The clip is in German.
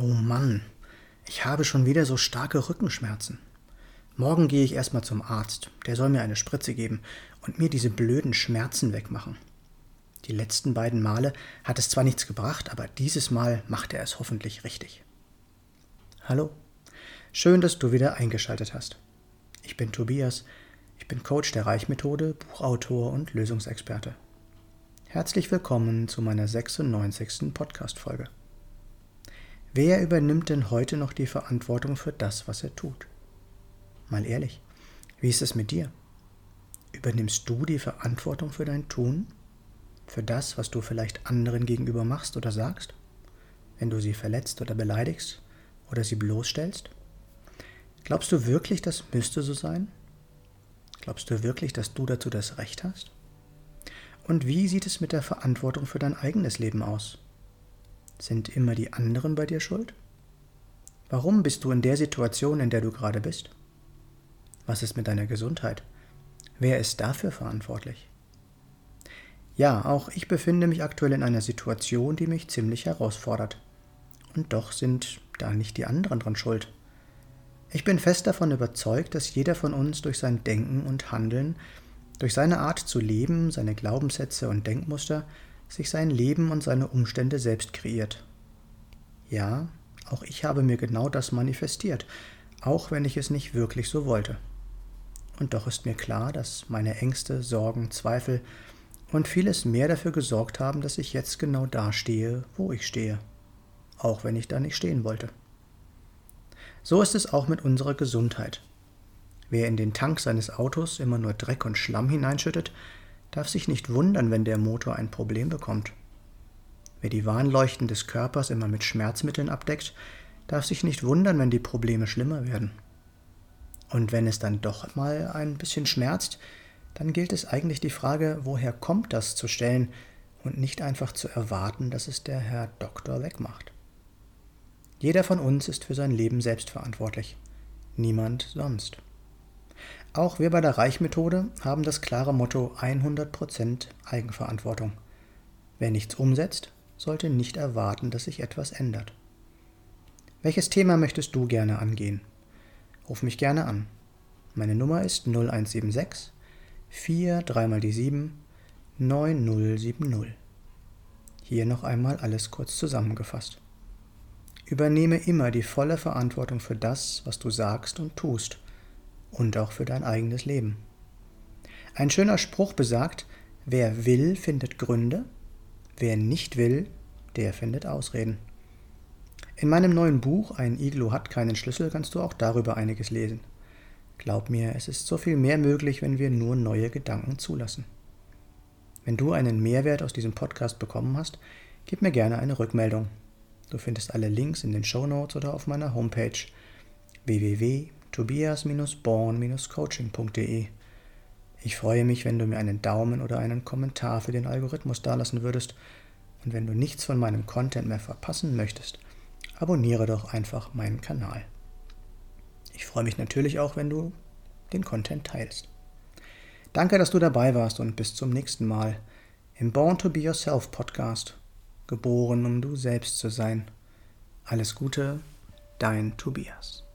Oh Mann, ich habe schon wieder so starke Rückenschmerzen. Morgen gehe ich erstmal zum Arzt. Der soll mir eine Spritze geben und mir diese blöden Schmerzen wegmachen. Die letzten beiden Male hat es zwar nichts gebracht, aber dieses Mal macht er es hoffentlich richtig. Hallo, schön, dass du wieder eingeschaltet hast. Ich bin Tobias, ich bin Coach der Reichmethode, Buchautor und Lösungsexperte. Herzlich willkommen zu meiner 96. Podcast-Folge. Wer übernimmt denn heute noch die Verantwortung für das, was er tut? Mal ehrlich, wie ist es mit dir? Übernimmst du die Verantwortung für dein Tun? Für das, was du vielleicht anderen gegenüber machst oder sagst? Wenn du sie verletzt oder beleidigst oder sie bloßstellst? Glaubst du wirklich, das müsste so sein? Glaubst du wirklich, dass du dazu das Recht hast? Und wie sieht es mit der Verantwortung für dein eigenes Leben aus? Sind immer die anderen bei dir schuld? Warum bist du in der Situation, in der du gerade bist? Was ist mit deiner Gesundheit? Wer ist dafür verantwortlich? Ja, auch ich befinde mich aktuell in einer Situation, die mich ziemlich herausfordert. Und doch sind da nicht die anderen dran schuld. Ich bin fest davon überzeugt, dass jeder von uns durch sein Denken und Handeln, durch seine Art zu leben, seine Glaubenssätze und Denkmuster sich sein Leben und seine Umstände selbst kreiert. Ja, auch ich habe mir genau das manifestiert, auch wenn ich es nicht wirklich so wollte. Und doch ist mir klar, dass meine Ängste, Sorgen, Zweifel und vieles mehr dafür gesorgt haben, dass ich jetzt genau da stehe, wo ich stehe, auch wenn ich da nicht stehen wollte. So ist es auch mit unserer Gesundheit. Wer in den Tank seines Autos immer nur Dreck und Schlamm hineinschüttet, darf sich nicht wundern, wenn der Motor ein Problem bekommt. Wer die Warnleuchten des Körpers immer mit Schmerzmitteln abdeckt, darf sich nicht wundern, wenn die Probleme schlimmer werden. Und wenn es dann doch mal ein bisschen schmerzt, dann gilt es eigentlich die Frage, woher kommt das zu stellen und nicht einfach zu erwarten, dass es der Herr Doktor wegmacht. Jeder von uns ist für sein Leben selbst verantwortlich, niemand sonst. Auch wir bei der Reichmethode haben das klare Motto 100% Eigenverantwortung. Wer nichts umsetzt, sollte nicht erwarten, dass sich etwas ändert. Welches Thema möchtest du gerne angehen? Ruf mich gerne an. Meine Nummer ist 0176 4 3 mal die 7 9070. Hier noch einmal alles kurz zusammengefasst. Übernehme immer die volle Verantwortung für das, was du sagst und tust und auch für dein eigenes Leben. Ein schöner Spruch besagt, wer will, findet Gründe, wer nicht will, der findet Ausreden. In meinem neuen Buch Ein Iglo hat keinen Schlüssel kannst du auch darüber einiges lesen. Glaub mir, es ist so viel mehr möglich, wenn wir nur neue Gedanken zulassen. Wenn du einen Mehrwert aus diesem Podcast bekommen hast, gib mir gerne eine Rückmeldung. Du findest alle Links in den Show Notes oder auf meiner Homepage www tobias-born-coaching.de. Ich freue mich, wenn du mir einen Daumen oder einen Kommentar für den Algorithmus dalassen würdest. Und wenn du nichts von meinem Content mehr verpassen möchtest, abonniere doch einfach meinen Kanal. Ich freue mich natürlich auch, wenn du den Content teilst. Danke, dass du dabei warst und bis zum nächsten Mal im Born to Be Yourself Podcast. Geboren, um du selbst zu sein. Alles Gute, dein Tobias.